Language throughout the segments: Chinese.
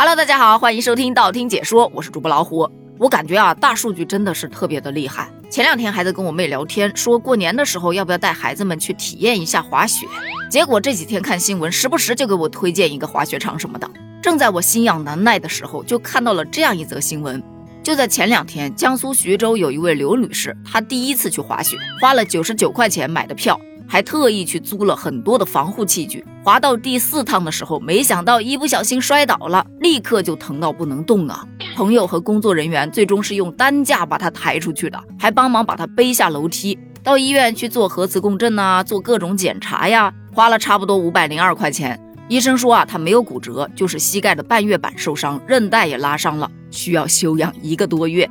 Hello，大家好，欢迎收听道听解说，我是主播老虎。我感觉啊，大数据真的是特别的厉害。前两天还在跟我妹聊天，说过年的时候要不要带孩子们去体验一下滑雪。结果这几天看新闻，时不时就给我推荐一个滑雪场什么的。正在我心痒难耐的时候，就看到了这样一则新闻。就在前两天，江苏徐州有一位刘女士，她第一次去滑雪，花了九十九块钱买的票，还特意去租了很多的防护器具。滑到第四趟的时候，没想到一不小心摔倒了，立刻就疼到不能动啊！朋友和工作人员最终是用担架把他抬出去的，还帮忙把他背下楼梯，到医院去做核磁共振呐，做各种检查呀，花了差不多五百零二块钱。医生说啊，他没有骨折，就是膝盖的半月板受伤，韧带也拉伤了，需要休养一个多月。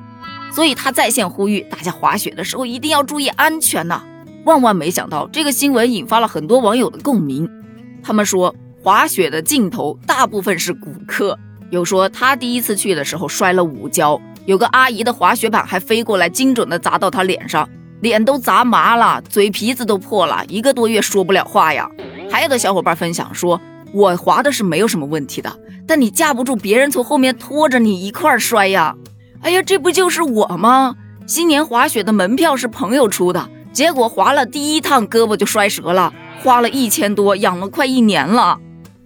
所以他在线呼吁大家滑雪的时候一定要注意安全呐！万万没想到，这个新闻引发了很多网友的共鸣。他们说，滑雪的尽头大部分是骨科。有说他第一次去的时候摔了五跤，有个阿姨的滑雪板还飞过来，精准的砸到他脸上，脸都砸麻了，嘴皮子都破了，一个多月说不了话呀。还有的小伙伴分享说。我滑的是没有什么问题的，但你架不住别人从后面拖着你一块摔呀！哎呀，这不就是我吗？新年滑雪的门票是朋友出的，结果滑了第一趟胳膊就摔折了，花了一千多，养了快一年了。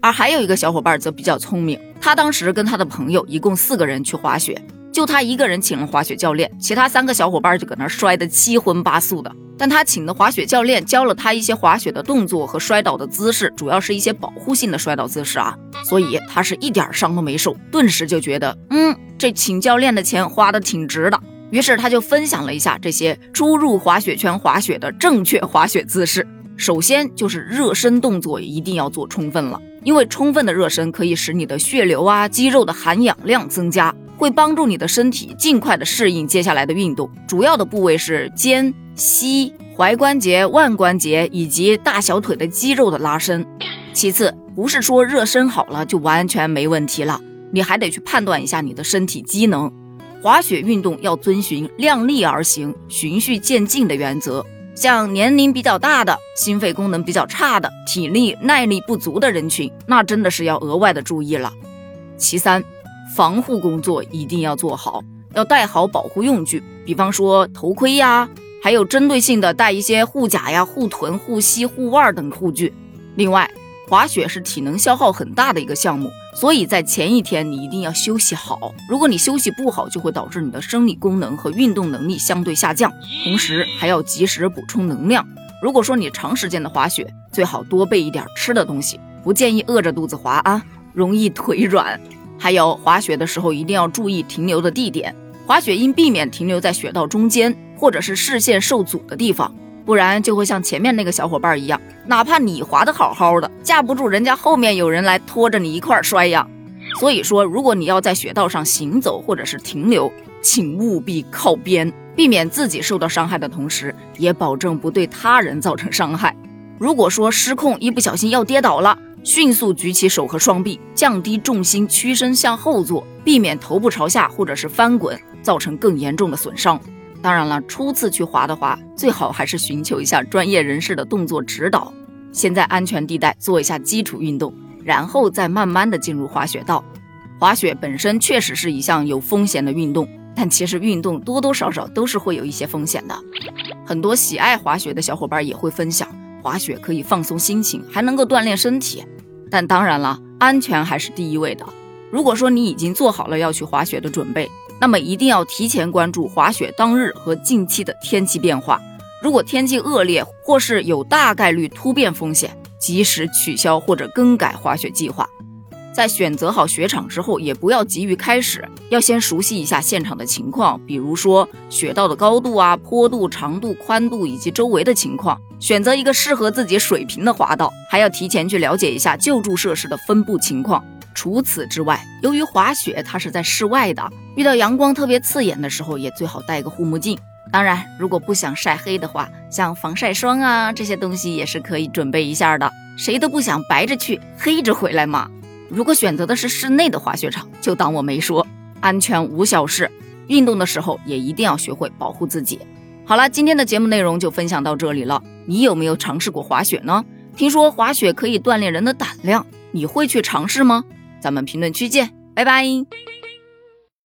而还有一个小伙伴则比较聪明，他当时跟他的朋友一共四个人去滑雪，就他一个人请了滑雪教练，其他三个小伙伴就搁那摔得七荤八素的。但他请的滑雪教练教了他一些滑雪的动作和摔倒的姿势，主要是一些保护性的摔倒姿势啊，所以他是一点伤都没受，顿时就觉得，嗯，这请教练的钱花的挺值的。于是他就分享了一下这些初入滑雪圈滑雪的正确滑雪姿势。首先就是热身动作一定要做充分了，因为充分的热身可以使你的血流啊、肌肉的含氧量增加，会帮助你的身体尽快的适应接下来的运动。主要的部位是肩。膝、踝关节、腕关节以及大小腿的肌肉的拉伸。其次，不是说热身好了就完全没问题了，你还得去判断一下你的身体机能。滑雪运动要遵循量力而行、循序渐进的原则。像年龄比较大的、心肺功能比较差的、体力耐力不足的人群，那真的是要额外的注意了。其三，防护工作一定要做好，要带好保护用具，比方说头盔呀。还有针对性的带一些护甲呀、护臀、护膝、护腕等护具。另外，滑雪是体能消耗很大的一个项目，所以在前一天你一定要休息好。如果你休息不好，就会导致你的生理功能和运动能力相对下降。同时还要及时补充能量。如果说你长时间的滑雪，最好多备一点吃的东西，不建议饿着肚子滑啊，容易腿软。还有滑雪的时候一定要注意停留的地点，滑雪应避免停留在雪道中间。或者是视线受阻的地方，不然就会像前面那个小伙伴一样，哪怕你滑的好好的，架不住人家后面有人来拖着你一块摔呀。所以说，如果你要在雪道上行走或者是停留，请务必靠边，避免自己受到伤害的同时，也保证不对他人造成伤害。如果说失控，一不小心要跌倒了，迅速举起手和双臂，降低重心，屈身向后坐，避免头部朝下或者是翻滚，造成更严重的损伤。当然了，初次去滑的话，最好还是寻求一下专业人士的动作指导，先在安全地带做一下基础运动，然后再慢慢的进入滑雪道。滑雪本身确实是一项有风险的运动，但其实运动多多少少都是会有一些风险的。很多喜爱滑雪的小伙伴也会分享，滑雪可以放松心情，还能够锻炼身体。但当然了，安全还是第一位的。如果说你已经做好了要去滑雪的准备，那么一定要提前关注滑雪当日和近期的天气变化。如果天气恶劣或是有大概率突变风险，及时取消或者更改滑雪计划。在选择好雪场之后，也不要急于开始，要先熟悉一下现场的情况，比如说雪道的高度啊、坡度、长度、宽度以及周围的情况，选择一个适合自己水平的滑道。还要提前去了解一下救助设施的分布情况。除此之外，由于滑雪它是在室外的，遇到阳光特别刺眼的时候，也最好戴个护目镜。当然，如果不想晒黑的话，像防晒霜啊这些东西也是可以准备一下的。谁都不想白着去，黑着回来嘛。如果选择的是室内的滑雪场，就当我没说，安全无小事。运动的时候也一定要学会保护自己。好了，今天的节目内容就分享到这里了。你有没有尝试过滑雪呢？听说滑雪可以锻炼人的胆量，你会去尝试吗？咱们评论区见。拜拜。